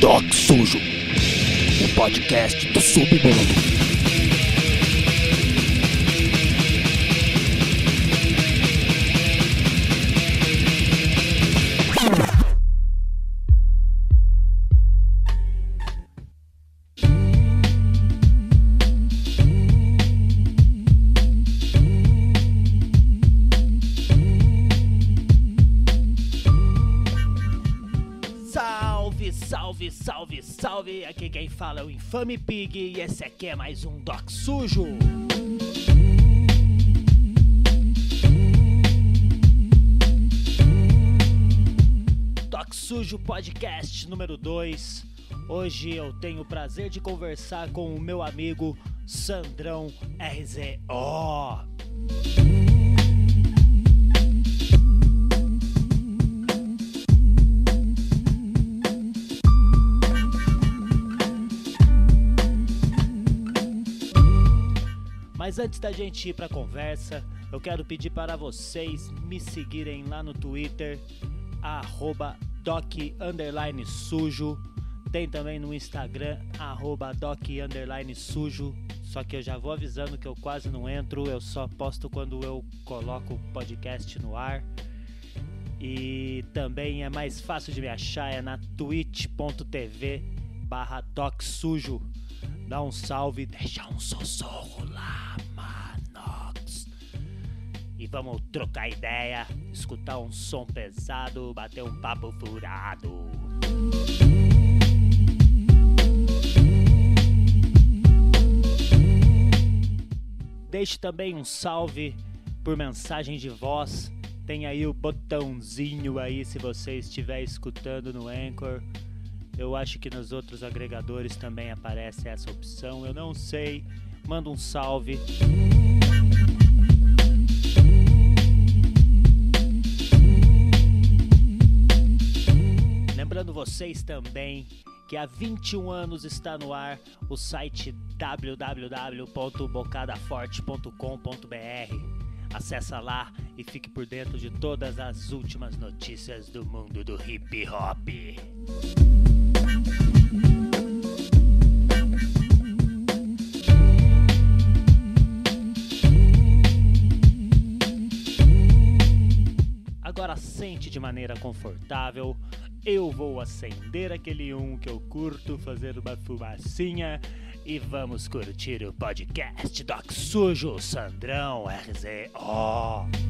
Doc Sujo, o podcast do submundo. Fala é o Infame Pig e esse aqui é mais um Doc Sujo. Doc Sujo Podcast número 2. Hoje eu tenho o prazer de conversar com o meu amigo Sandrão RZO. Mas antes da gente ir para a conversa, eu quero pedir para vocês me seguirem lá no Twitter, arroba doc sujo. Tem também no Instagram, arroba doc sujo. Só que eu já vou avisando que eu quase não entro, eu só posto quando eu coloco o podcast no ar. E também é mais fácil de me achar, é na twitch.tv barra doc sujo. Dá um salve, deixa um sussurro lá, manox. E vamos trocar ideia, escutar um som pesado, bater um papo furado. Deixe também um salve por mensagem de voz. Tem aí o botãozinho aí se você estiver escutando no Anchor. Eu acho que nos outros agregadores também aparece essa opção. Eu não sei. Manda um salve. Lembrando vocês também que há 21 anos está no ar o site www.bocadaforte.com.br. Acesse lá e fique por dentro de todas as últimas notícias do mundo do hip hop. Agora sente de maneira confortável. Eu vou acender aquele um que eu curto, fazer uma fumacinha e vamos curtir o podcast Doc Sujo Sandrão RZO.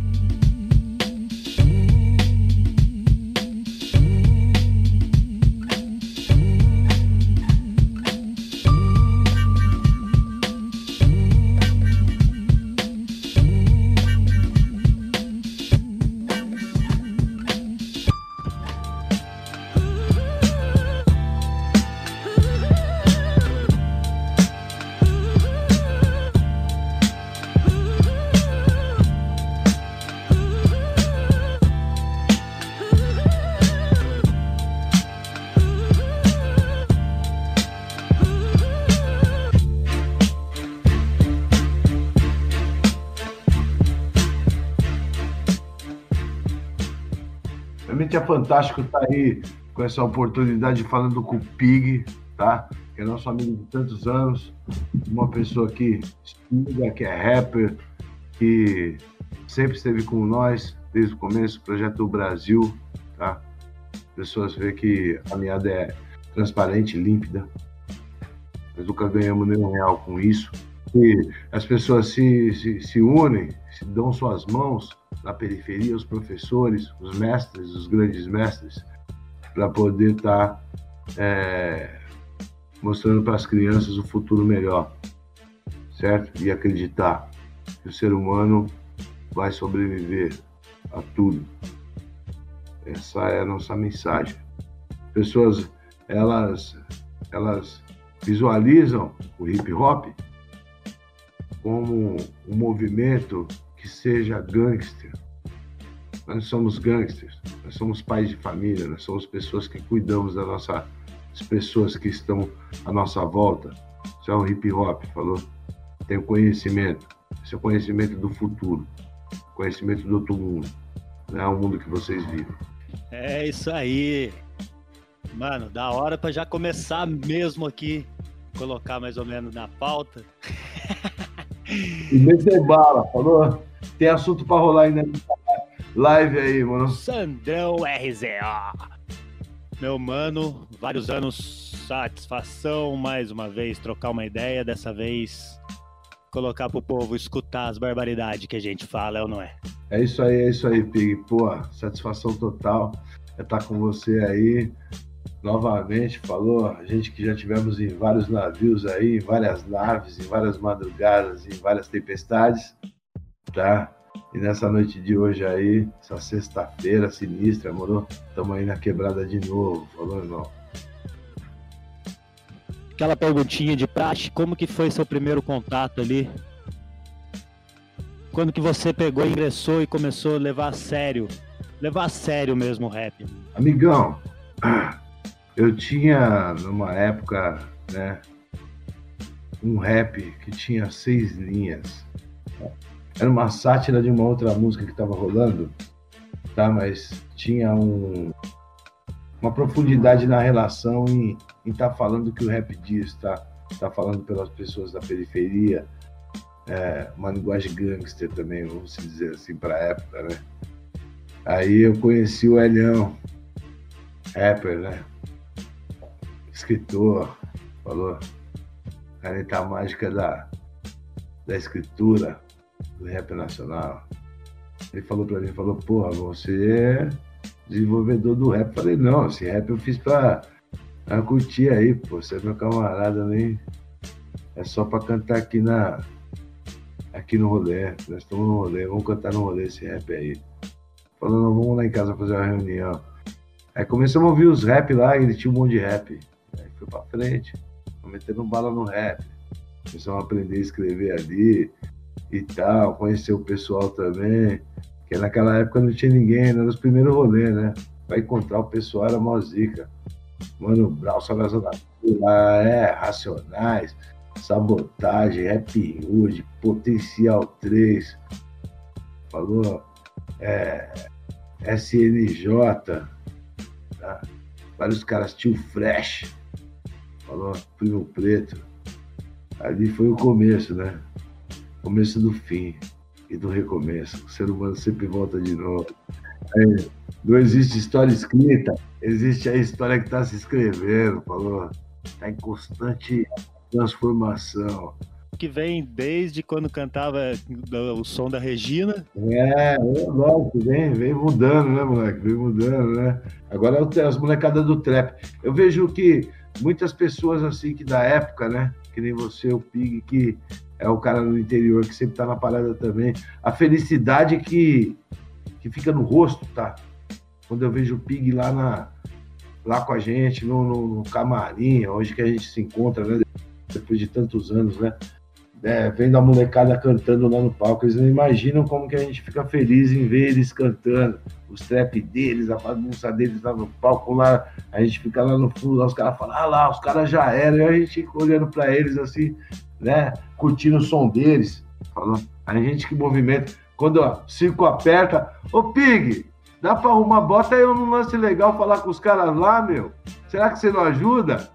Fantástico estar aí com essa oportunidade falando com o Pig, tá? Que é nosso amigo de tantos anos, uma pessoa que estuda, que é rapper, que sempre esteve com nós desde o começo, projeto do Brasil, tá? Pessoas veem que a meada é transparente, límpida. Nós nunca ganhamos nenhum real com isso. E as pessoas se, se, se unem, dão suas mãos na periferia, os professores, os mestres, os grandes mestres, para poder estar tá, é, mostrando para as crianças o futuro melhor, certo? E acreditar que o ser humano vai sobreviver a tudo. Essa é a nossa mensagem. Pessoas, elas, elas visualizam o hip hop como um movimento que seja gangster. Nós somos gangsters, nós somos pais de família, nós somos pessoas que cuidamos da nossa, das pessoas que estão à nossa volta. Isso é um hip hop, falou? Tem o conhecimento, esse é o conhecimento do futuro, conhecimento do outro mundo, não é o mundo que vocês vivem. É isso aí. Mano, da hora pra já começar mesmo aqui, colocar mais ou menos na pauta. e meter bala, falou? Tem assunto pra rolar ainda live aí, mano. Sandrão RZO. Meu mano, vários anos, satisfação mais uma vez trocar uma ideia, dessa vez colocar pro povo escutar as barbaridades que a gente fala, é ou não é? É isso aí, é isso aí, Pig. Pô, satisfação total é estar com você aí novamente. Falou, a gente que já tivemos em vários navios aí, em várias naves, em várias madrugadas, em várias tempestades, tá? E nessa noite de hoje aí, essa sexta-feira sinistra, moro? Estamos aí na quebrada de novo, falou, irmão? Aquela perguntinha de praxe, como que foi seu primeiro contato ali? Quando que você pegou, ingressou e começou a levar a sério, levar a sério mesmo o rap? Amigão, eu tinha numa época, né, um rap que tinha seis linhas era uma sátira de uma outra música que estava rolando, tá? Mas tinha um, uma profundidade na relação em estar tá falando que o rap diz, tá? Tá falando pelas pessoas da periferia, é, uma linguagem gangster também, vamos dizer assim, para a época, né? Aí eu conheci o Elião, rapper, né? Escritor, falou, caneta mágica da, da escritura, do rap nacional. Ele falou pra mim, falou, porra, você é desenvolvedor do rap. Falei, não, esse rap eu fiz pra, pra curtir aí, pô. Você é meu camarada, nem. É só pra cantar aqui na. Aqui no rolê. Nós estamos no rolê, vamos cantar no rolê esse rap aí. Falou, não, vamos lá em casa fazer uma reunião. Aí começamos a ouvir os rap lá, ele tinha um monte de rap. Aí foi pra frente, metendo bala no rap. Começamos a aprender a escrever ali e tal, conhecer o pessoal também, que naquela época não tinha ninguém, era os primeiros rolês, né? Vai encontrar o pessoal, era mó zica. Mano Brau, Salvação da é, Racionais, Sabotagem, Rap Hood, Potencial 3, falou, é, SNJ, tá? vários caras, Tio Fresh, falou, Primo Preto. Ali foi o começo, né? Começo do fim e do recomeço. O ser humano sempre volta de novo. É, não existe história escrita, existe a história que está se escrevendo, falou? Está em constante transformação. Que vem desde quando cantava o som da Regina. É, lógico, vem, vem mudando, né, moleque? Vem mudando, né? Agora é as molecadas do trap. Eu vejo que muitas pessoas assim que da época, né? Que nem você, o Pig, que é o cara no interior que sempre tá na parada também. A felicidade que, que fica no rosto, tá? Quando eu vejo o Pig lá, na, lá com a gente, no, no, no camarim, hoje que a gente se encontra, né? Depois de tantos anos, né? É, vendo a molecada cantando lá no palco, eles não imaginam como que a gente fica feliz em ver eles cantando, os trap deles, a bagunça deles lá no palco, lá, a gente fica lá no fundo, lá os caras falam, ah lá, os caras já eram, e a gente olhando para eles assim, né? Curtindo o som deles. Falando. A gente que movimenta. Quando o circo aperta, ô Pig, dá pra arrumar, bota aí um lance legal falar com os caras lá, meu. Será que você não ajuda?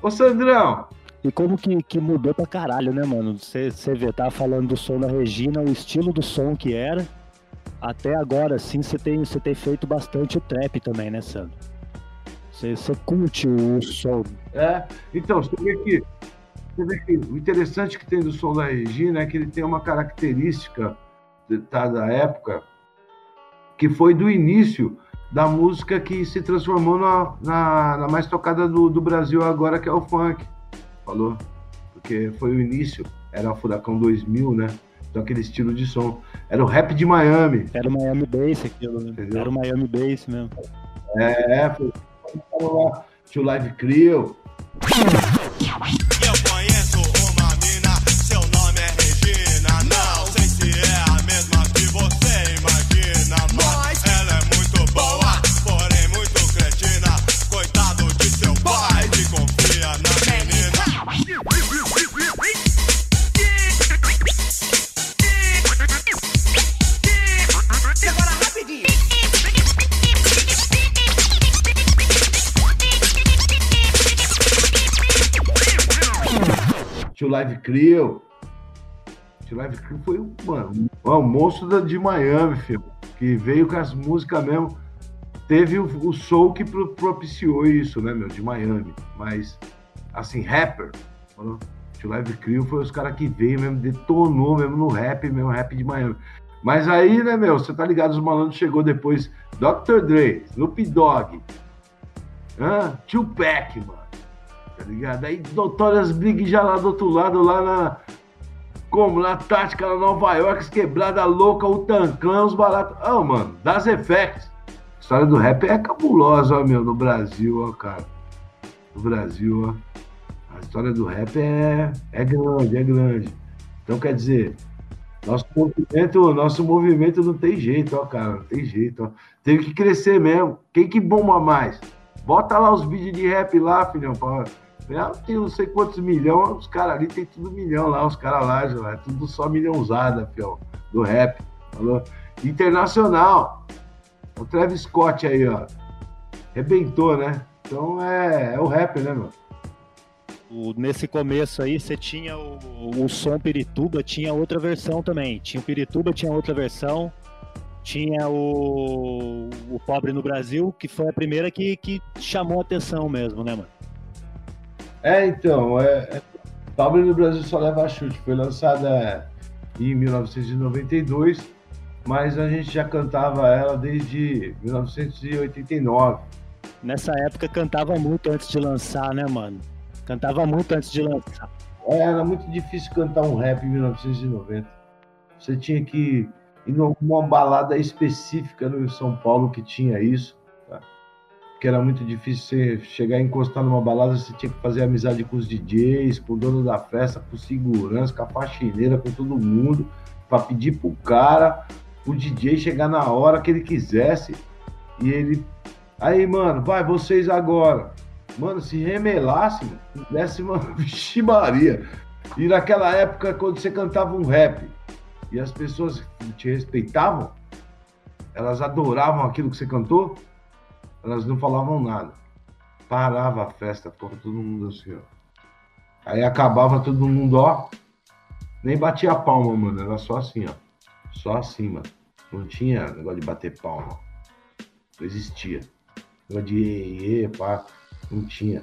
Ô Sandrão. E como que, que mudou pra caralho, né, mano? Você vê, tá falando do som da Regina, o estilo do som que era. Até agora, sim, você tem, tem feito bastante o trap também, né, Sandro? Você curte o som. É, então, você vê que você vê que o interessante que tem do som da Regina é que ele tem uma característica tá, da época que foi do início da música que se transformou na, na, na mais tocada do, do, Brasil agora, que é o funk. Falou? Porque foi o início, era o Furacão 2000, né? Então aquele estilo de som. Era o rap de Miami. Era o Miami Bass aquilo, né? Entendeu? Era o Miami Bass mesmo. É, foi. Lá, tinha o Live Crew. Live Crew. Tio Live Crew foi um, mano, um monstro de Miami, filho. Que veio com as músicas mesmo. Teve o, o soul que propiciou isso, né, meu, de Miami. Mas, assim, rapper. Mano, Tio Live Crew foi os caras que veio mesmo, detonou mesmo no rap, mesmo rap de Miami. Mas aí, né, meu, você tá ligado, os malandros chegou depois Dr. Dre, Snoop Dogg, Tupac, mano. Tá ligado? Aí Notorious Big já lá do outro lado, lá na. Como? Na tática, na Nova York, quebrada louca, o Tanclan, os baratos. Ah, oh, mano, das effects. A história do rap é cabulosa, ó, meu, no Brasil, ó, cara. No Brasil, ó. A história do rap é, é grande, é grande. Então, quer dizer, nosso movimento, nosso movimento não tem jeito, ó, cara. Não tem jeito, ó. Teve que crescer mesmo. Quem que bomba mais? Bota lá os vídeos de rap lá, filhão. Pra ela tem não sei quantos milhões, os caras ali tem tudo milhão lá, os caras lá, já, é tudo só milhãozada, fiel, do rap. Falou? Internacional. O Travis Scott aí, ó. Rebentou, né? Então é, é o rap, né, mano? Nesse começo aí, você tinha o, o som Pirituba, tinha outra versão também. Tinha o Pirituba, tinha outra versão. Tinha o, o Pobre no Brasil, que foi a primeira que, que chamou atenção mesmo, né, mano? É, então, é, é, Pobre no Brasil só leva chute. Foi lançada em 1992, mas a gente já cantava ela desde 1989. Nessa época cantava muito antes de lançar, né, mano? Cantava muito antes de lançar. É, era muito difícil cantar um rap em 1990. Você tinha que ir numa balada específica no São Paulo que tinha isso que era muito difícil você chegar e encostar numa balada, você tinha que fazer amizade com os DJs, com o dono da festa, com segurança, com a faxineira, com todo mundo, para pedir pro cara, o DJ chegar na hora que ele quisesse e ele. Aí, mano, vai, vocês agora. Mano, se remelasse, desse uma Maria. E naquela época, quando você cantava um rap e as pessoas te respeitavam, elas adoravam aquilo que você cantou, elas não falavam nada. Parava a festa, porra, todo mundo assim, ó. Aí acabava todo mundo, ó. Nem batia a palma, mano. Era só assim, ó. Só assim, mano. Não tinha negócio de bater palma. Não existia. Negócio de e, pá. Não tinha.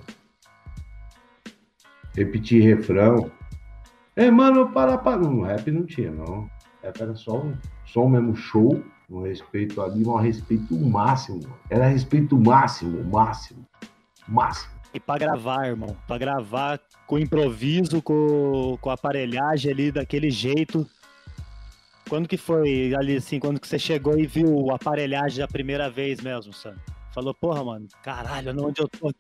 Repetir refrão. É, mano, para, para. No rap não tinha, não. Rap era só um, só mesmo show um respeito ali, um respeito máximo. Era respeito máximo, máximo, máximo. E para gravar, irmão, para gravar com improviso, com, com aparelhagem ali daquele jeito. Quando que foi ali assim, quando que você chegou e viu a aparelhagem a primeira vez mesmo, Sam? Falou, porra, mano, caralho, onde eu tô aqui?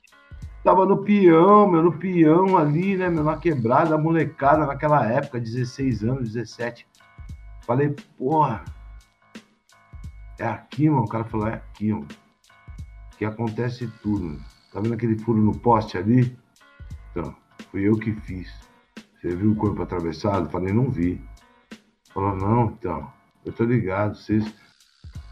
Tava no peão, meu, no peão ali, né, meu, na quebrada, molecada naquela época, 16 anos, 17. Falei, porra, é aqui, mano. O cara falou, é aqui, mano. Que acontece tudo. Tá vendo aquele furo no poste ali? Então, fui eu que fiz. Você viu o corpo atravessado? Falei, não vi. Falou, não, então, eu tô ligado, vocês.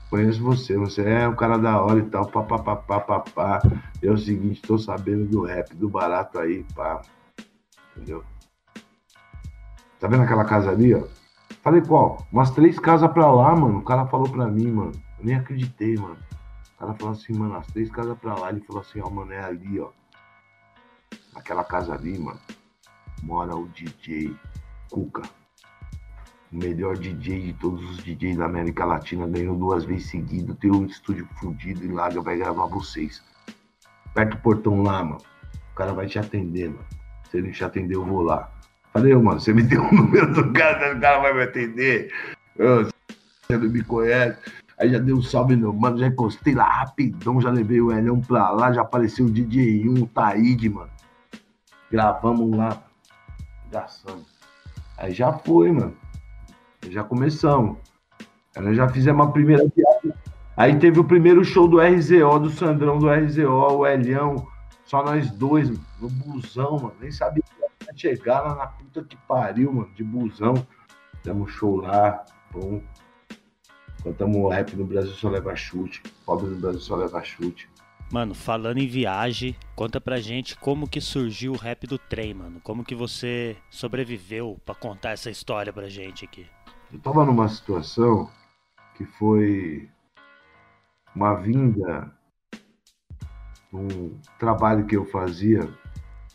Conheço você, você é um cara da hora e tal, papapá. É o seguinte, tô sabendo do rap, do barato aí, pá. Entendeu? Tá vendo aquela casa ali, ó? Falei, qual? Umas três casas pra lá, mano. O cara falou pra mim, mano. Eu nem acreditei, mano. O cara falou assim, mano, as três casas pra lá. Ele falou assim, ó, mano, é ali, ó. Naquela casa ali, mano, mora o DJ Cuca. O melhor DJ de todos os DJs da América Latina. Ganhou duas vezes seguido. Tem um estúdio fudido e lá vai gravar vocês. Perto do portão lá, mano. O cara vai te atender, mano. Se ele te atender, eu vou lá. Falei, mano, você me deu o número do cara, o cara vai me atender. Você não me conhece. Aí já deu um salve no mano, já encostei lá rapidão, já levei o Elhão pra lá, já apareceu o DJ1, o Taíde, mano. Gravamos lá, gastando. Aí já foi, mano. Já começamos. Aí nós já fizemos a primeira viagem. Aí teve o primeiro show do RZO, do Sandrão do RZO, o Elhão, só nós dois, no busão, mano. Nem sabia chegar lá na puta que pariu, mano, de busão. Damos show lá, bom. Cantamos rap no Brasil só leva chute. Pobre no Brasil só leva chute. Mano, falando em viagem, conta pra gente como que surgiu o rap do trem, mano. Como que você sobreviveu para contar essa história pra gente aqui. Eu tava numa situação que foi uma vinda, um trabalho que eu fazia,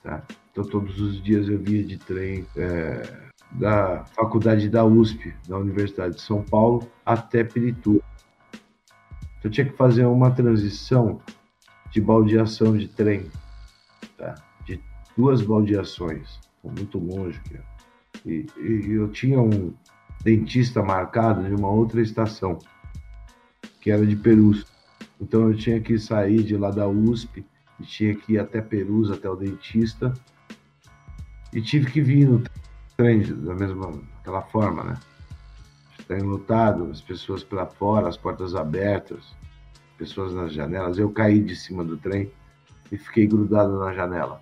tá? Então todos os dias eu via de trem é, da faculdade da USP, da Universidade de São Paulo, até Pirituba. Então, eu tinha que fazer uma transição de baldeação de trem, tá? de duas baldeações, muito longe. E, e eu tinha um dentista marcado de uma outra estação, que era de Perus. Então eu tinha que sair de lá da USP e tinha que ir até Perus, até o dentista. E tive que vir no trem da mesma aquela forma, né? Trem lotado, as pessoas para fora, as portas abertas pessoas nas janelas. Eu caí de cima do trem e fiquei grudado na janela.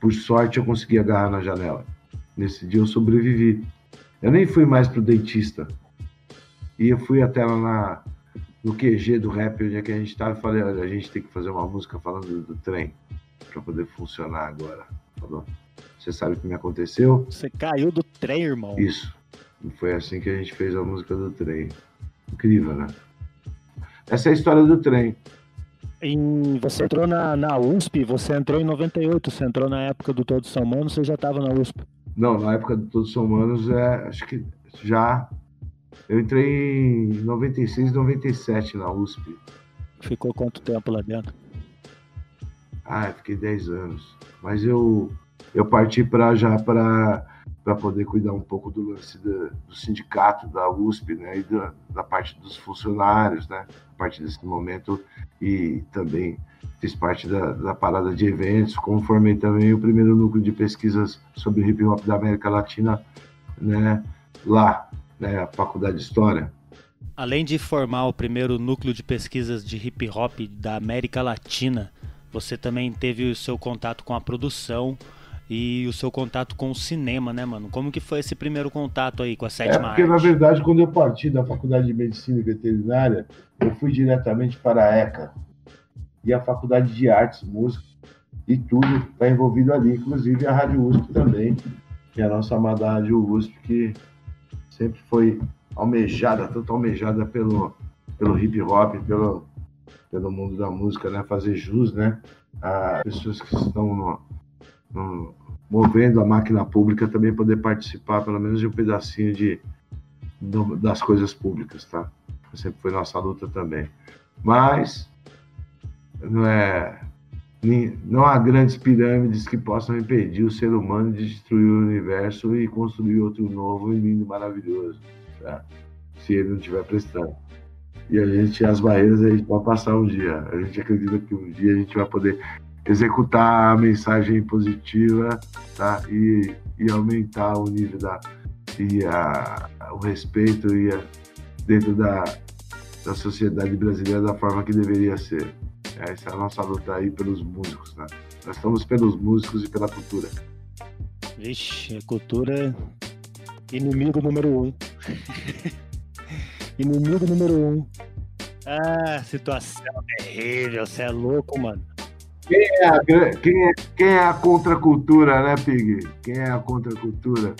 Por sorte, eu consegui agarrar na janela. Nesse dia, eu sobrevivi. Eu nem fui mais pro dentista. E eu fui até lá na, no QG do rap, onde é que a gente estava, e falei: olha, a gente tem que fazer uma música falando do, do trem, para poder funcionar agora. Falou. Você sabe o que me aconteceu? Você caiu do trem, irmão. Isso. Foi assim que a gente fez a música do trem. Incrível, né? Essa é a história do trem. E você entrou na, na USP, você entrou em 98, você entrou na época do Todos São Manos, você já estava na USP? Não, na época do Todos São Manos, é, acho que já. Eu entrei em 96, 97 na USP. Ficou quanto tempo lá dentro? Ah, fiquei 10 anos. Mas eu, eu parti para já para para poder cuidar um pouco do lance do, sindicato da USP, né, e da, da, parte dos funcionários, né, a partir desse momento, e também fiz parte da, da parada de eventos, como formei também o primeiro núcleo de pesquisas sobre hip hop da América Latina, né, lá, né, a Faculdade de História. Além de formar o primeiro núcleo de pesquisas de hip hop da América Latina, você também teve o seu contato com a produção e o seu contato com o cinema, né, mano? Como que foi esse primeiro contato aí com a sétima é porque, arte? na verdade, quando eu parti da Faculdade de Medicina e Veterinária, eu fui diretamente para a ECA e a Faculdade de Artes, Música e tudo está envolvido ali, inclusive a Rádio USP também, que é a nossa amada Rádio USP, que sempre foi almejada, tanto almejada pelo, pelo hip hop, pelo, pelo mundo da música, né? Fazer jus, né? A pessoas que estão no, movendo a máquina pública também poder participar pelo menos de um pedacinho de, das coisas públicas, tá? Sempre foi nossa luta também. Mas não é não há grandes pirâmides que possam impedir o ser humano de destruir o universo e construir outro novo e lindo, maravilhoso, tá? Se ele não estiver prestando. E a gente, as barreiras, a gente pode passar um dia. A gente acredita que um dia a gente vai poder executar a mensagem positiva tá? e, e aumentar o nível da e a, o respeito e a, dentro da, da sociedade brasileira da forma que deveria ser. Essa é a nossa luta aí pelos músicos, né? Nós estamos pelos músicos e pela cultura. Vixe, a cultura é inimigo número um. inimigo número um. Ah, situação terrível, você é louco, mano. Quem é, a, quem, é, quem é a contracultura, né, Pig? Quem é a contracultura?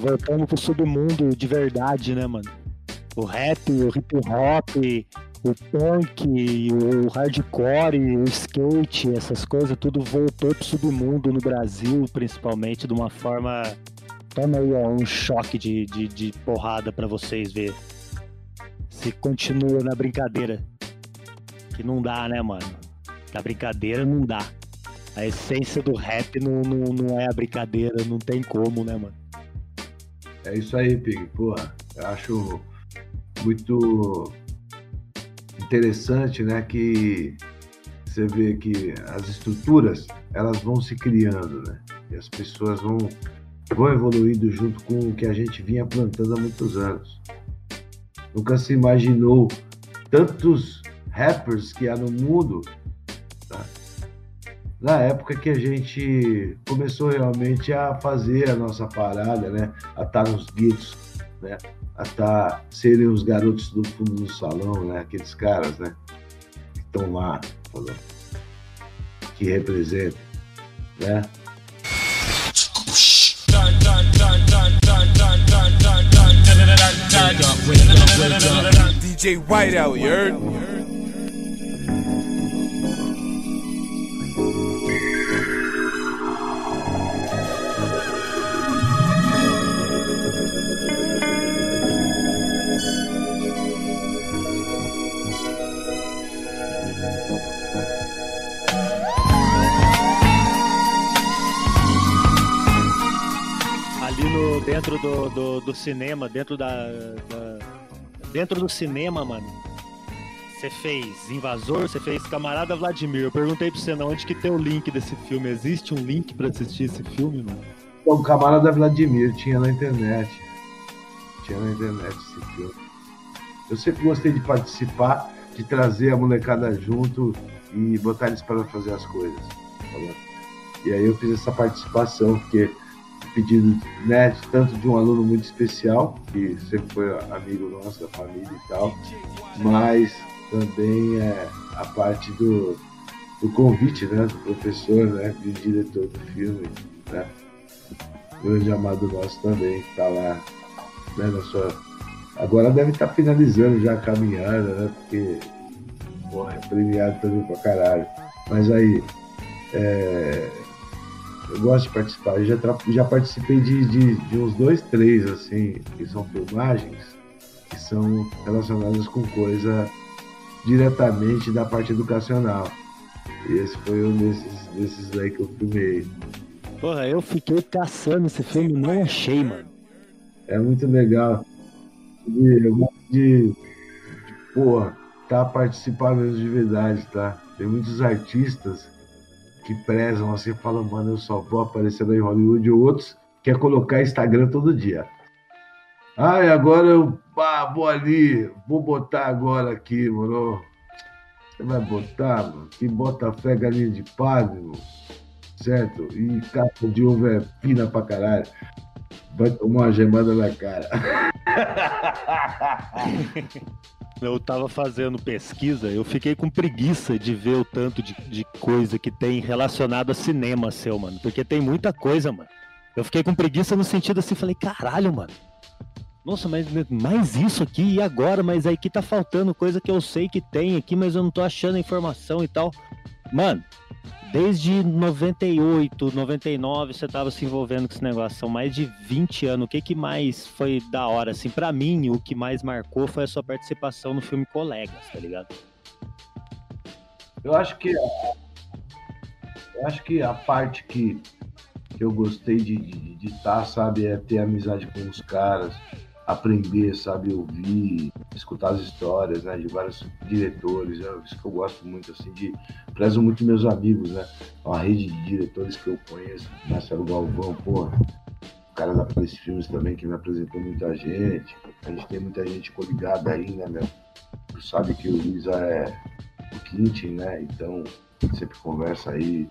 Voltando pro submundo de verdade, né, mano? O rap, o hip hop, o punk, o hardcore, o skate, essas coisas, tudo voltou pro submundo no Brasil, principalmente, de uma forma. Toma aí ó, um choque de, de, de porrada para vocês ver. Se continua na brincadeira. Que não dá, né, mano? Da brincadeira não dá. A essência do rap não, não, não é a brincadeira, não tem como, né, mano? É isso aí, Pig. Porra, eu acho muito interessante, né, que você vê que as estruturas, elas vão se criando, né? E as pessoas vão, vão evoluindo junto com o que a gente vinha plantando há muitos anos. Nunca se imaginou tantos rappers que há no mundo na época que a gente começou realmente a fazer a nossa parada, né? A estar tá nos guetos, né? A estar, tá, serem os garotos do fundo do salão, né? Aqueles caras, né? Que estão lá, falando. que representa, né? DJ Whiteout, you heard? Do, do, do, cinema, dentro da, da, Dentro do cinema, mano. Você fez Invasor, você fez Camarada Vladimir. Eu perguntei pra você não, onde que tem o link desse filme? Existe um link pra assistir esse filme, mano? O Camarada Vladimir tinha na internet. Tinha na internet esse filme. Eu sempre gostei de participar, de trazer a molecada junto e botar eles para fazer as coisas. E aí eu fiz essa participação, porque pedido né, tanto de um aluno muito especial, que sempre foi amigo nosso, da família e tal, mas também é, a parte do, do convite né, do professor, né, do diretor do filme, né, grande amado nosso também, que está lá né, na sua. Agora deve estar tá finalizando já a caminhada, né? Porque porra, é premiado também pra caralho. Mas aí, é, eu gosto de participar. Eu já, já participei de, de, de, uns dois, três, assim, que são filmagens, que são relacionadas com coisa diretamente da parte educacional. E esse foi um desses, desses aí que eu filmei. Porra, eu fiquei caçando esse filme e não achei, mano. É muito legal. Eu gosto de, de porra, tá participando mesmo de verdade, tá? Tem muitos artistas que prezam assim, falam, mano, eu só vou aparecer em Hollywood, e outros quer colocar Instagram todo dia. Ah, e agora eu ah, vou ali, vou botar agora aqui, mano. Você vai botar, mano? Quem bota fé galinha de padre, certo? E capa de ovo é fina pra caralho. Vai tomar uma gemada na cara. eu tava fazendo pesquisa, eu fiquei com preguiça de ver o tanto de, de coisa que tem relacionado a cinema seu, mano. Porque tem muita coisa, mano. Eu fiquei com preguiça no sentido assim, falei, caralho, mano. Nossa, mas mais isso aqui e agora? Mas aí que tá faltando coisa que eu sei que tem aqui, mas eu não tô achando informação e tal. Mano, Desde 98, 99 você tava se envolvendo com esse negócio, são mais de 20 anos. O que que mais foi da hora assim? Para mim, o que mais marcou foi a sua participação no filme Colegas, tá ligado? Eu acho que eu acho que a parte que, que eu gostei de estar, tá, sabe, é ter amizade com os caras, aprender, sabe, ouvir, escutar as histórias, né, de vários diretores, é isso que eu gosto muito, assim, de, prezo muito meus amigos, né, uma rede de diretores que eu conheço, Marcelo Galvão, porra, o cara da Filmes também, que me apresentou muita gente, a gente tem muita gente coligada aí, né, tu sabe que o Luiz é o Quintin, né, então, sempre conversa aí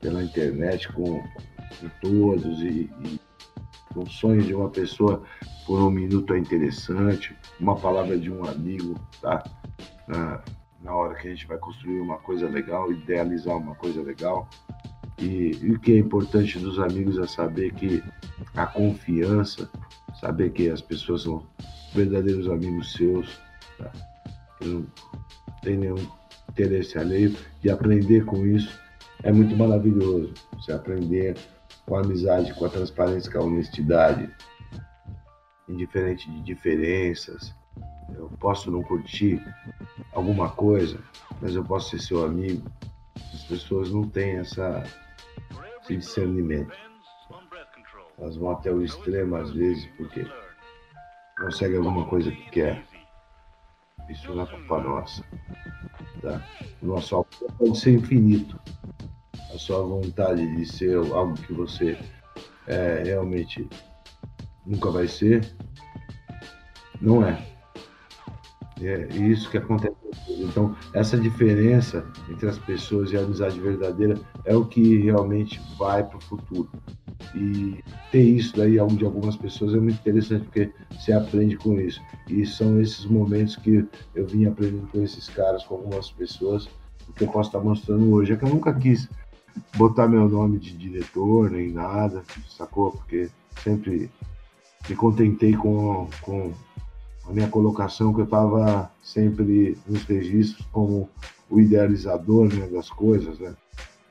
pela internet com, com todos e, e um sonho de uma pessoa por um minuto é interessante, uma palavra de um amigo, tá? Na, hora que a gente vai construir uma coisa legal, idealizar uma coisa legal. E, e, o que é importante dos amigos é saber que a confiança, saber que as pessoas são verdadeiros amigos seus, tá? não tem nenhum interesse alheio, e aprender com isso é muito maravilhoso. Você aprender com a amizade, com a transparência, com a honestidade, indiferente de diferenças. Eu posso não curtir alguma coisa, mas eu posso ser seu amigo. As pessoas não têm essa, esse discernimento. Elas vão até o extremo às vezes porque conseguem alguma coisa que quer. Isso não é culpa nossa. Tá? Nosso amor pode ser infinito. A sua vontade de ser algo que você é, realmente nunca vai ser, não é. É isso que acontece. Então, essa diferença entre as pessoas e a amizade verdadeira é o que realmente vai para o futuro. E ter isso daí de algumas pessoas é muito interessante, porque você aprende com isso. E são esses momentos que eu vim aprendendo com esses caras, com algumas pessoas, o que eu posso estar mostrando hoje. É que eu nunca quis botar meu nome de diretor nem nada, sacou? Porque sempre me contentei com, com a minha colocação, que eu estava sempre nos registros como o idealizador né, das coisas, né?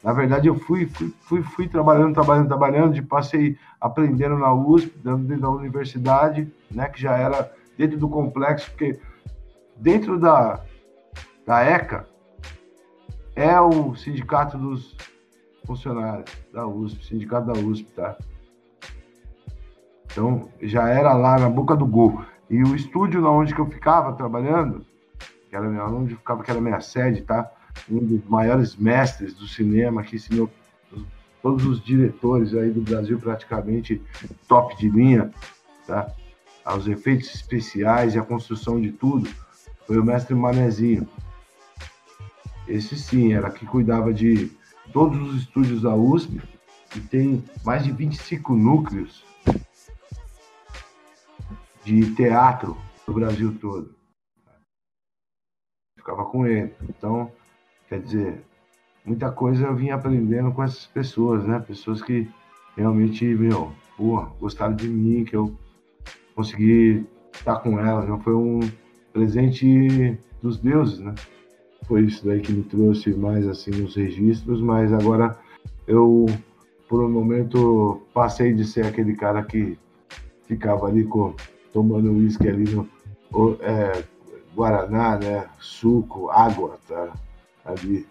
Na verdade, eu fui, fui, fui, fui trabalhando, trabalhando, trabalhando, de passei aprendendo na USP, dentro da universidade, né, que já era dentro do complexo, porque dentro da, da ECA é o sindicato dos funcionários da USP, sindicato da USP, tá? Então, já era lá na boca do gol. E o estúdio onde que eu ficava trabalhando, que era onde eu ficava, que era minha sede, tá? Um dos maiores mestres do cinema que ensinou todos os diretores aí do Brasil praticamente top de linha, tá? Aos efeitos especiais e a construção de tudo, foi o mestre Manezinho. Esse sim, era que cuidava de todos os estúdios da USP, e tem mais de 25 núcleos de teatro no Brasil todo. Ficava com ele. Então, quer dizer, muita coisa eu vim aprendendo com essas pessoas, né? Pessoas que realmente, meu, pô, gostaram de mim, que eu consegui estar com elas. Foi um presente dos deuses, né? Foi isso daí que me trouxe mais assim nos registros, mas agora eu, por um momento, passei de ser aquele cara que ficava ali com tomando uísque ali no é, Guaraná, né? Suco, água, tá? Ali,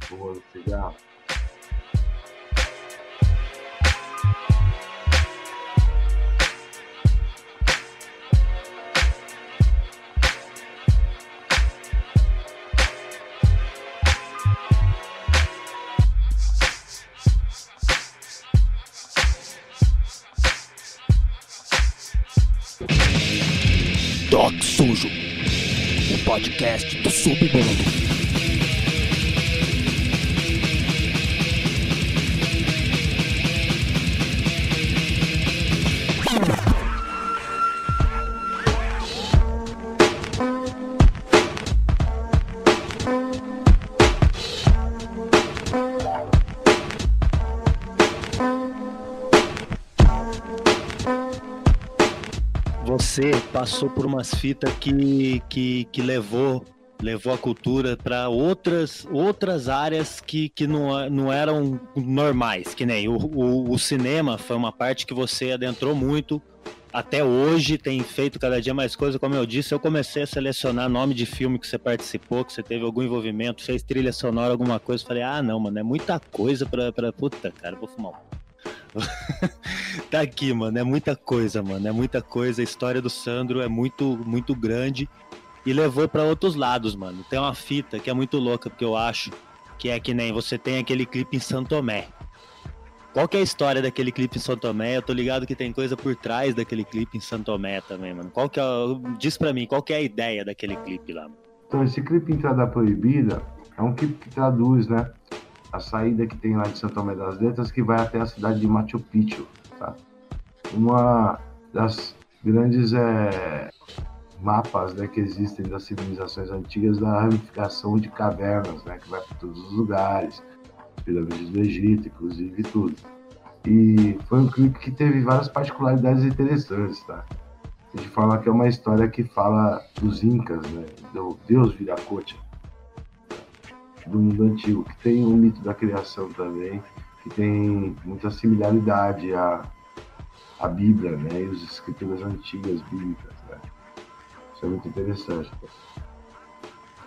fumando cigarro. Podcast do Submundo. Você passou por umas fitas que, que, que levou levou a cultura para outras, outras áreas que, que não, não eram normais, que nem o, o, o, cinema foi uma parte que você adentrou muito. Até hoje tem feito cada dia mais coisa, como eu disse, eu comecei a selecionar nome de filme que você participou, que você teve algum envolvimento, fez trilha sonora, alguma coisa. Falei, ah, não, mano, é muita coisa pra... Puta, cara, vou fumar um. tá aqui, mano. É muita coisa, mano. É muita coisa. A história do Sandro é muito, muito grande e levou para outros lados, mano. Tem uma fita que é muito louca, porque eu acho que é que nem você tem aquele clipe em Santo Tomé. Qual que é a história daquele clipe em Santo Tomé? Eu tô ligado que tem coisa por trás daquele clipe em Santo Tomé também, mano. Qual que é, diz pra mim, qual que é a ideia daquele clipe lá? Então, esse clipe Entrada Proibida é um clipe que traduz, né? A saída que tem lá de São Tomé das Letras, que vai até a cidade de Machu Picchu, tá? Uma das grandes é, mapas né, que existem das civilizações antigas da ramificação de cavernas, né, que vai para todos os lugares, pirâmides do Egito, inclusive, tudo. E foi um clipe que teve várias particularidades interessantes, tá? A gente fala que é uma história que fala dos Incas, né, do Deus Viracocha, do mundo antigo, que tem o mito da criação também, que tem muita similaridade à, à Bíblia, né? E as escrituras antigas bíblicas, né? Isso é muito interessante.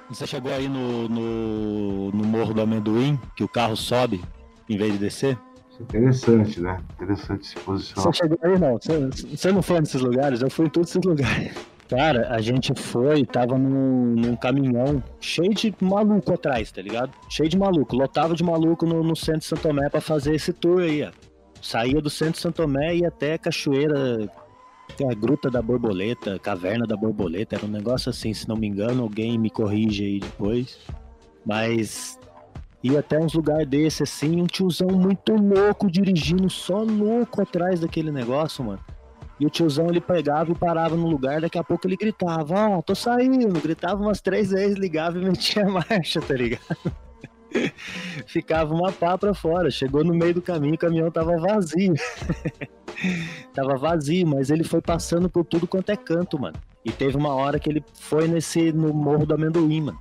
Você chegou aí no, no, no Morro do Amendoim, que o carro sobe em vez de descer? É interessante, né? Interessante se posicionar. Você chegou aí, não. Você, você não foi nesses lugares? Eu fui em todos esses lugares. Cara, a gente foi, tava num, num, caminhão cheio de maluco atrás, tá ligado? Cheio de maluco, lotava de maluco no, no centro de Santo pra fazer esse tour aí, ó. Saía do centro de Santo e ia até Cachoeira, a Gruta da Borboleta, Caverna da Borboleta, era um negócio assim, se não me engano, alguém me corrige aí depois. Mas ia até uns lugares desse assim, um tiozão muito louco dirigindo, só louco atrás daquele negócio, mano. E o tiozão ele pegava e parava no lugar, daqui a pouco ele gritava, ó, oh, tô saindo, gritava umas três vezes, ligava e metia a marcha, tá ligado? Ficava uma pá pra fora. Chegou no meio do caminho, o caminhão tava vazio. tava vazio, mas ele foi passando por tudo quanto é canto, mano. E teve uma hora que ele foi nesse no Morro do Amendoim, mano.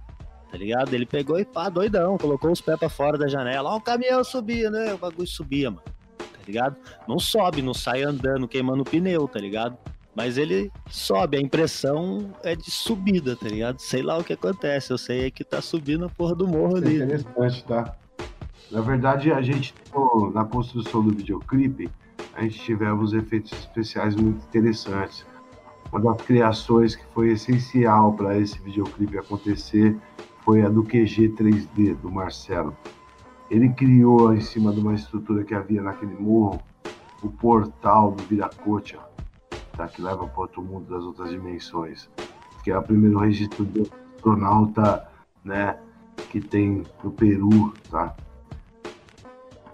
Tá ligado? Ele pegou e pá, doidão, colocou os pés pra fora da janela. Ó, o caminhão subia, né? O bagulho subia, mano ligado? Não sobe, não sai andando, queimando o pneu, tá ligado? Mas ele sobe, a impressão é de subida, tá ligado? Sei lá o que acontece, eu sei é que tá subindo a porra do morro ali. interessante, tá? Na verdade, a gente, na construção do videoclipe, a gente tivemos efeitos especiais muito interessantes. Uma das criações que foi essencial para esse videoclipe acontecer foi a do QG 3D, do Marcelo. Ele criou, em cima de uma estrutura que havia naquele morro, o portal do Viracocha, tá? que leva para outro mundo das outras dimensões, que é o primeiro registro de astronauta né, que tem no Peru. Tá?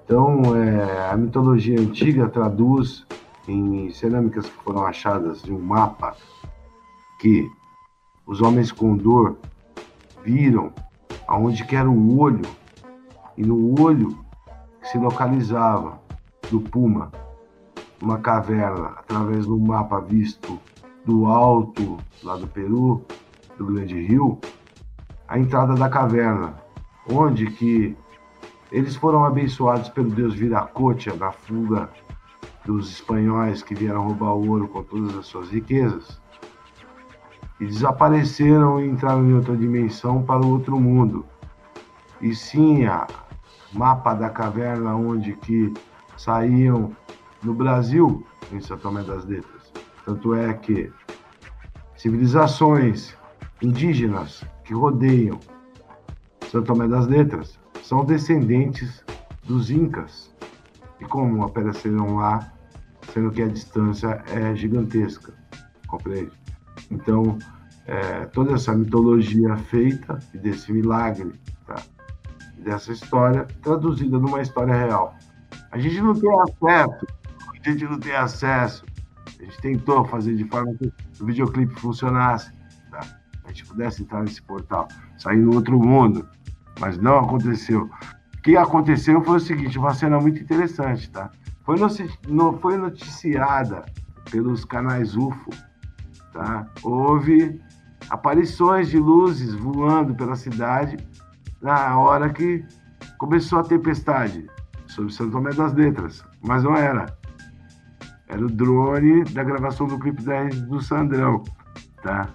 Então, é, a mitologia antiga traduz em cerâmicas que foram achadas de um mapa que os homens com dor viram aonde que era o olho e no olho que se localizava do Puma, uma caverna, através do mapa visto do alto, lá do Peru, do Grande Rio, a entrada da caverna, onde que eles foram abençoados pelo deus Viracocha na fuga dos espanhóis que vieram roubar o ouro com todas as suas riquezas. E desapareceram e entraram em outra dimensão para o outro mundo. E sim, a, mapa da caverna onde que saíam no Brasil, em São Tomé das Letras. Tanto é que civilizações indígenas que rodeiam São Tomé das Letras são descendentes dos Incas. E como apareceram lá, sendo que a distância é gigantesca, compreende? Então, é, toda essa mitologia feita desse milagre dessa história traduzida numa história real. A gente não tem acesso, a gente não tem acesso. A gente tentou fazer de forma que o videoclipe funcionasse, tá? a gente pudesse entrar nesse portal, sair no outro mundo, mas não aconteceu. O que aconteceu foi o seguinte, uma cena muito interessante, tá? Foi, no, foi noticiada pelos canais UFO, tá? Houve aparições de luzes voando pela cidade na hora que começou a tempestade sobre Santo Tomé das Letras, mas não era. Era o drone da gravação do clipe da do Sandrão, tá?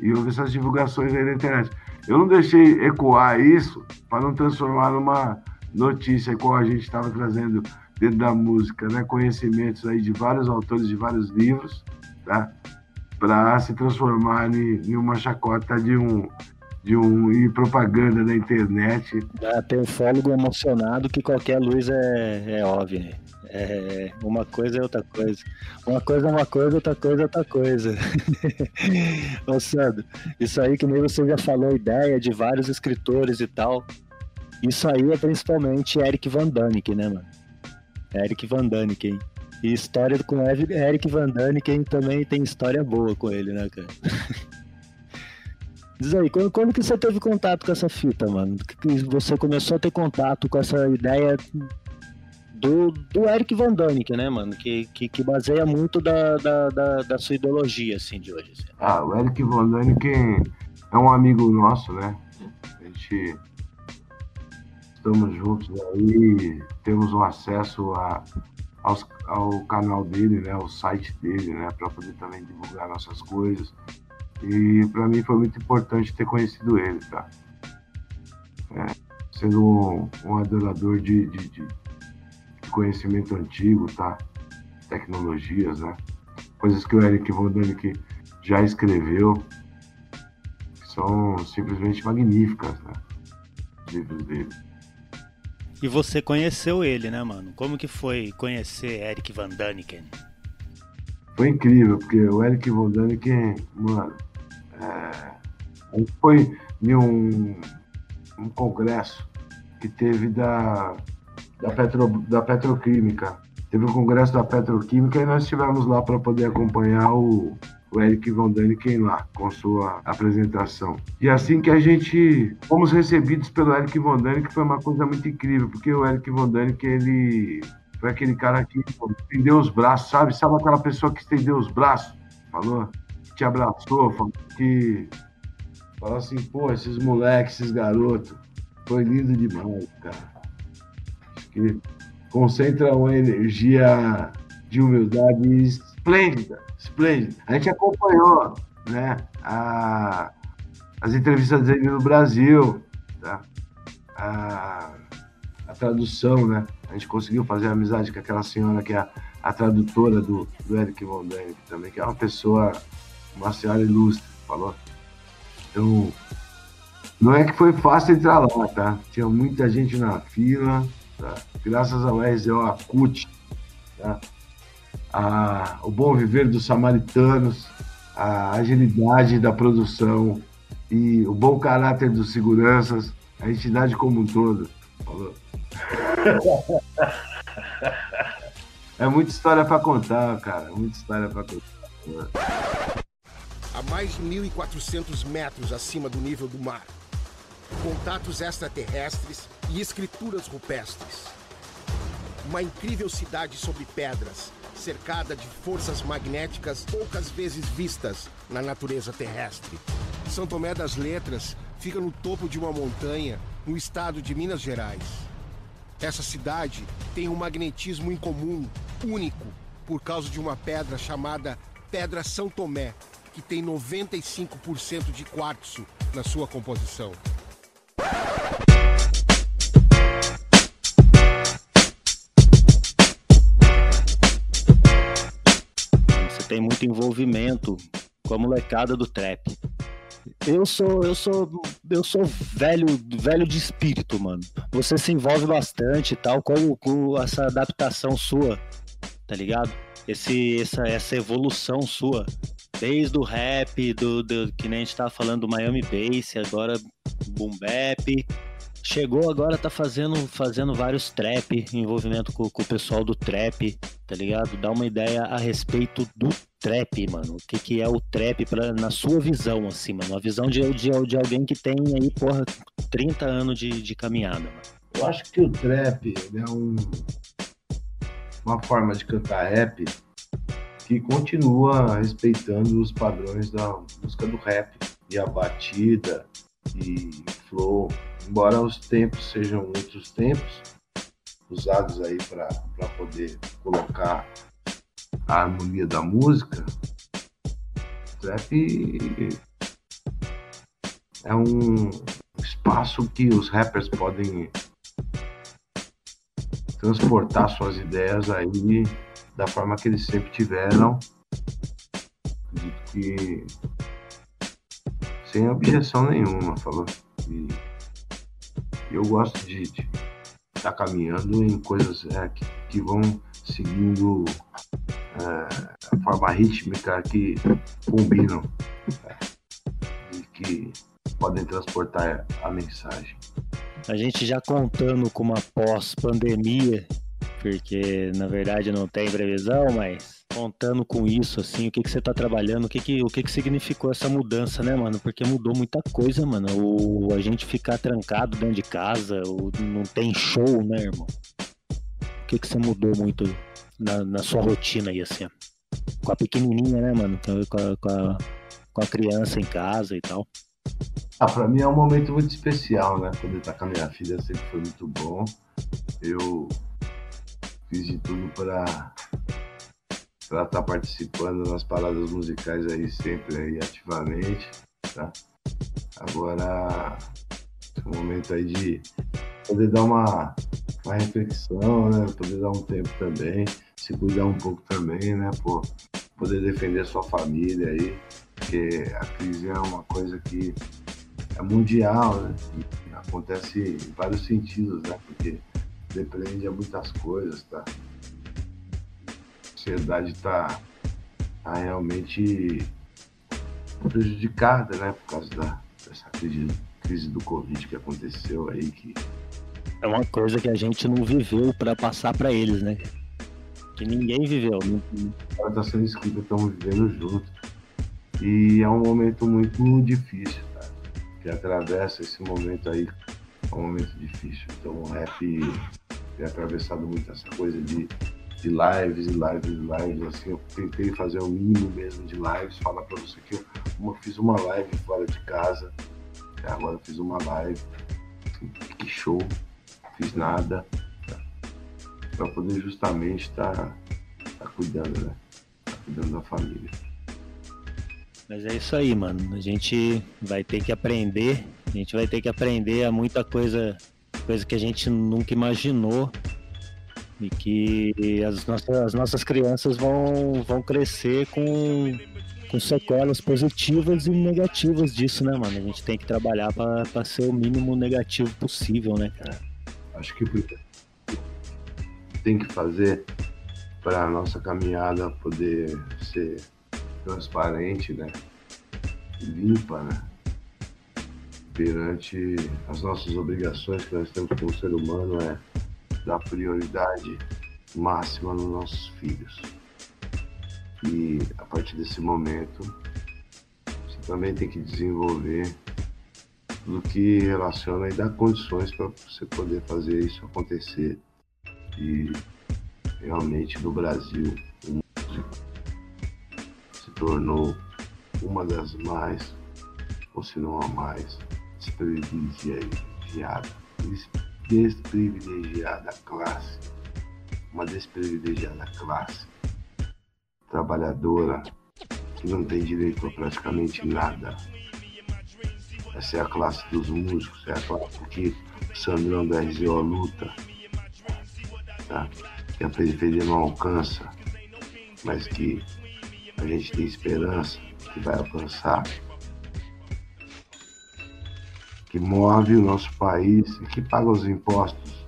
E houve essas divulgações aí na internet. Eu não deixei ecoar isso para não transformar numa notícia igual a gente estava trazendo dentro da música, né? Conhecimentos aí de vários autores de vários livros, tá? Para se transformar em, em uma chacota de um de um e propaganda na internet. Dá tem um fólogo emocionado que qualquer luz é, é óbvia. É, uma coisa é outra coisa. Uma coisa é uma coisa, outra coisa é outra coisa. Ô Sandro, isso aí que nem você já falou, ideia de vários escritores e tal. Isso aí é principalmente Eric Van Daniken, né, mano? Eric Van Daniken. E história com Eric Van Daniken também tem história boa com ele, né, cara? Diz aí, quando, quando que você teve contato com essa fita, mano? Que você começou a ter contato com essa ideia do, do Eric Van Daniken, né, mano? Que, que, que baseia muito da, da, da, da, sua ideologia, assim, de hoje. Assim. Ah, o Eric Van Daniken é um amigo nosso, né? A gente estamos juntos aí, temos um acesso a, aos, ao canal dele, né? O site dele, né? Para poder também divulgar nossas coisas. E para mim foi muito importante ter conhecido ele, tá? É, sendo um, um adorador de, de, de, conhecimento antigo, tá? Tecnologias, né? Coisas que o Eric Vodanic já escreveu, que são simplesmente magníficas, né? Os livros dele. E você conheceu ele, né, mano? Como que foi conhecer Eric Van Daniken? Foi incrível, porque o Eric Van Daniken, mano, é, foi em um, um, congresso que teve da, da, Petro, da Petroquímica teve o congresso da Petroquímica e nós estivemos lá para poder acompanhar o, o Eric Von Däniken lá, com sua apresentação. E assim que a gente fomos recebidos pelo Eric Von Däniken, foi uma coisa muito incrível, porque o Eric Von Däniken, ele foi aquele cara que estendeu os braços, sabe? Sabe aquela pessoa que estendeu os braços? Falou? Te abraçou, que... Falou assim, pô, esses moleques, esses garotos, foi lindo demais, cara. Acho que concentra uma energia de humildade esplêndida esplêndido. A gente acompanhou né, a, as entrevistas dele no Brasil, tá? a, a, tradução, né? A gente conseguiu fazer amizade com aquela senhora que é a, a tradutora do, do Eric Von Däniken também, que é uma pessoa, uma senhora ilustre, falou. Então, não é que foi fácil entrar lá, tá? Tinha muita gente na fila, tá? Graças ao RZO Acute, tá? a, o bom viver dos samaritanos, a agilidade da produção e o bom caráter dos seguranças, a entidade como um todo. Falou. É muita história para contar, cara. Muita história para contar. A mais de 1.400 metros acima do nível do mar. Contatos extraterrestres e escrituras rupestres. Uma incrível cidade sobre pedras, cercada de forças magnéticas poucas vezes vistas na natureza terrestre. São Tomé das Letras fica no topo de uma montanha no estado de Minas Gerais. Essa cidade tem um magnetismo incomum, único, por causa de uma pedra chamada Pedra São Tomé, que tem 95% de quartzo na sua composição. tem muito envolvimento com a molecada do trap. Eu sou, eu sou, eu sou velho, velho de espírito, mano. Você se envolve bastante e tal, com, com essa adaptação sua, tá ligado? Esse, essa, essa evolução sua, desde o rap, do, do que nem a gente tava falando do Miami Bass, agora boom bap, Chegou agora, tá fazendo, fazendo vários trap, envolvimento com, com, o pessoal do trap, tá ligado? Dá uma ideia a respeito do trap, mano. O que, que é o trap pra, na sua visão, assim, mano. A visão de, de, de alguém que tem aí, porra, 30 anos de, de caminhada, mano. Eu acho que o trap é um, uma forma de cantar rap que continua respeitando os padrões da música do rap. E a batida, e flow, embora os tempos sejam outros tempos usados aí para poder colocar a harmonia da música, trap é um espaço que os rappers podem transportar suas ideias aí da forma que eles sempre tiveram, que sem objeção nenhuma, falou. E eu gosto de estar tá caminhando em coisas é, que, que, vão seguindo é, a forma rítmica que combinam é, e que podem transportar a mensagem. A gente já contando com uma pós-pandemia, porque na verdade não tem previsão, mas contando com isso, assim, o que que você tá trabalhando, o que que, o que que significou essa mudança, né, mano? Porque mudou muita coisa, mano. O, a gente ficar trancado dentro de casa, o, não tem show, né, irmão? O que que você mudou muito na, na sua rotina aí, assim? Com a pequenininha, né, mano? Com a, com a, com a criança em casa e tal. Ah, pra mim é um momento muito especial, né? Poder estar com a minha filha sempre foi muito bom. Eu fiz de tudo para para estar tá participando nas paradas musicais aí sempre aí ativamente, tá? Agora é um momento aí de poder dar uma, uma reflexão, né? Poder dar um tempo também, se cuidar um pouco também, né? Pô, poder defender a sua família aí, porque a crise é uma coisa que é mundial, né? E acontece em vários sentidos, né? Porque depende de muitas coisas, tá? sociedade está tá realmente prejudicada, né, por causa da, dessa crise, crise do Covid que aconteceu aí. Que... É uma coisa que a gente não viveu para passar para eles, né? que ninguém viveu. Ela está sendo escrita, estamos vivendo juntos. E é um momento muito difícil, tá? que atravessa esse momento aí, é um momento difícil. Então o rap tem atravessado muito essa coisa de, de lives e lives e lives. Assim, eu tentei fazer o mínimo mesmo de lives, falar para você que eu, eu fiz uma live fora de casa, agora eu fiz uma live, que show, fiz nada, para poder justamente estar tá, tá cuidando, né? Tá cuidando da família. Mas é isso aí, mano. A gente vai ter que aprender. A gente vai ter que aprender a muita coisa, coisa que a gente nunca imaginou. E que as nossas, as nossas crianças vão, vão crescer com, com sequelas positivas e negativas disso, né, mano? A gente tem que trabalhar para ser o mínimo negativo possível, né, cara? Acho que tem que fazer para a nossa caminhada poder ser transparente, né? Limpa, né? Perante as nossas obrigações que nós temos como ser humano é dar prioridade máxima nos nossos filhos. E a partir desse momento, você também tem que desenvolver tudo que relaciona e dar condições para você poder fazer isso acontecer. E realmente no Brasil, o músico tornou uma das mais, ou se não a mais, desprivilegiada, desprivilegiada classe, uma desprivilegiada classe trabalhadora que não tem direito a praticamente nada. Essa é a classe dos músicos, é a classe que o Sandrão da RZO luta, tá? que a periferia não alcança, mas que a gente tem esperança que vai alcançar, que move o nosso país e que paga os impostos,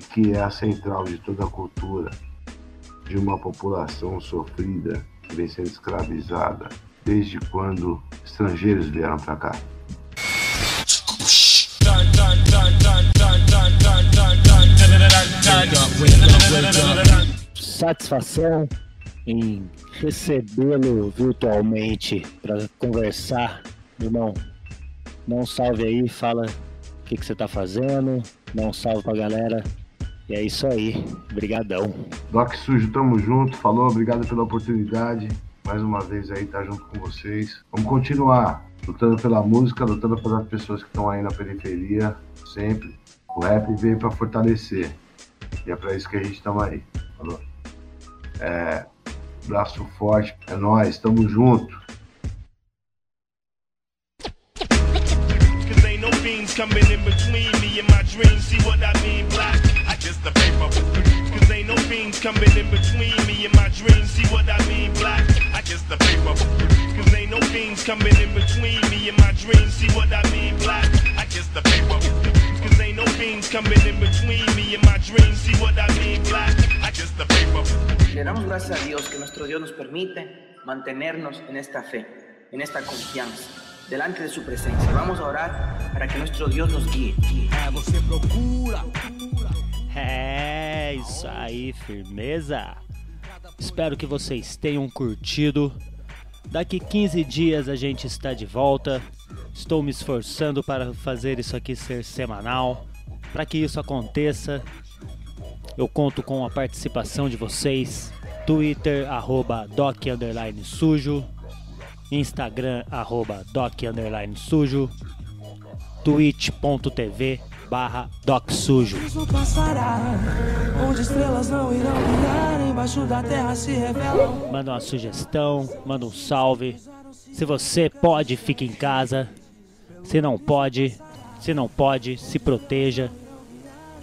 e que é a central de toda a cultura de uma população sofrida que vem sendo escravizada desde quando estrangeiros vieram para cá. Satisfação em recebê-lo virtualmente para conversar. Irmão, dá um salve aí, fala o que, que você tá fazendo, dá um salve pra galera. E é isso aí, brigadão. Doc Sujo, tamo junto, falou, obrigado pela oportunidade. Mais uma vez aí, tá junto com vocês. Vamos continuar lutando pela música, lutando pelas pessoas que estão aí na periferia, sempre. O rap veio para fortalecer. E é para isso que a gente estamos aí. Falou? É, Braço forte, é nós, tamo junto. Coming in between me and my dreams. See what I mean, black? I just the paper. Cause ain't no fiends coming in between me and my dreams. See what I mean, black? I just the paper. Cause ain't no fiends coming in between me and my dreams. See what I mean, black? I just the paper. Cause ain't no fiends coming in between me and my dreams. See what I mean, black? I just the paper. Le damos gracias a Dios que nuestro Dios nos permite mantenernos en esta fe, en esta confianza, delante de su presencia. Vamos a orar para que nuestro Dios nos guíe. É, você procura. É isso aí, firmeza. Espero que vocês tenham curtido. Daqui 15 dias a gente está de volta. Estou me esforçando para fazer isso aqui ser semanal. Para que isso aconteça, eu conto com a participação de vocês. Twitter, arroba doc underline sujo. Instagram, arroba doc underline sujo. twitch.tv barra doc sujo. Manda uma sugestão, manda um salve. Se você pode, fique em casa. Se não pode, se não pode, se proteja.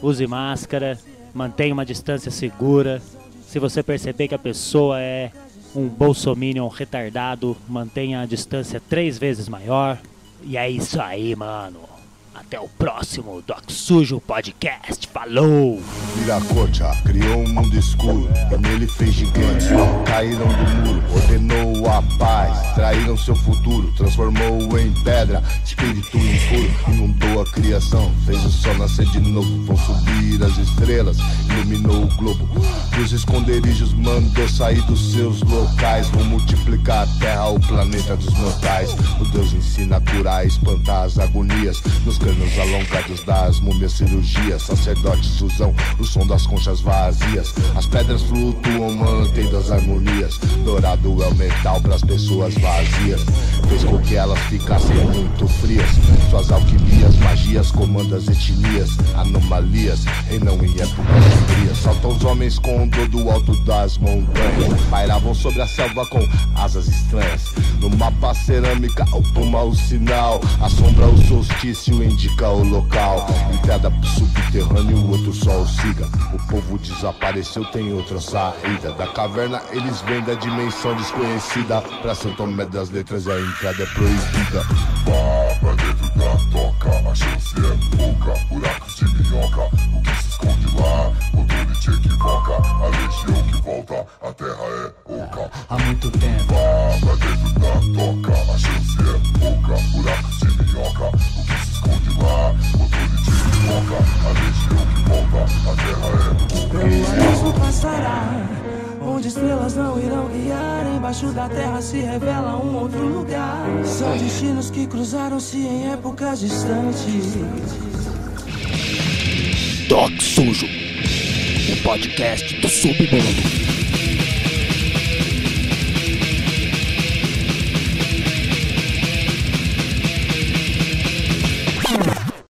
Use máscara mantenha uma distância segura. Se você perceber que a pessoa é um bolsominion retardado, mantenha a distância três vezes maior. E é isso aí, mano. Até o próximo Doc Sujo Podcast. Falou! Viracocha criou um mundo escuro e nele fez gigantes. Caíram do muro, ordenou a paz, traíram seu futuro, transformou em pedra, espírito impuro, inundou a criação, fez o sol nascer de novo. Vão subir as estrelas, iluminou o globo. Dos esconderijos mandou sair dos seus locais, vão multiplicar a terra, o planeta dos mortais. O Deus ensina a curar, espantar as agonias, nos canos alongados das múmias cirurgias. Sacerdotes usam o som das conchas vazias. As pedras flutuam, mantendo as harmonias. Dourado é o metal pras pessoas vazias. Fez com que elas ficassem muito frias. Suas alquimias, magias, comandas etnias, anomalias, reinam em épocas frias. Saltam os homens com dor do alto das montanhas. Pairavam sobre a selva com asas estranhas. No mapa cerâmica, o puma o sinal. A sombra, o solstício indica o local. Entrada pro subterrâneo, o outro sol siga. O povo desapareceu, tem outra saída. Da caverna eles vêm da dimensão desconhecida. Pra São Tomé das Letras a entrada é proibida. Vá pra dentro da toca, a chance é pouca. Buracos de minhoca, o que esconde lá? Controle te equivoca, a legião que volta, a terra é oca. Há muito tempo. Vá pra dentro da toca, a chance é pouca. Buracos de minhoca, o que se esconde lá? Controle te equivoca, a legião que volta, a terra é oca. Abismo passará, onde estrelas não irão guiar. Embaixo da terra se revela um outro lugar. São destinos que cruzaram-se em épocas distantes. Doc Sujo, o podcast do submundo.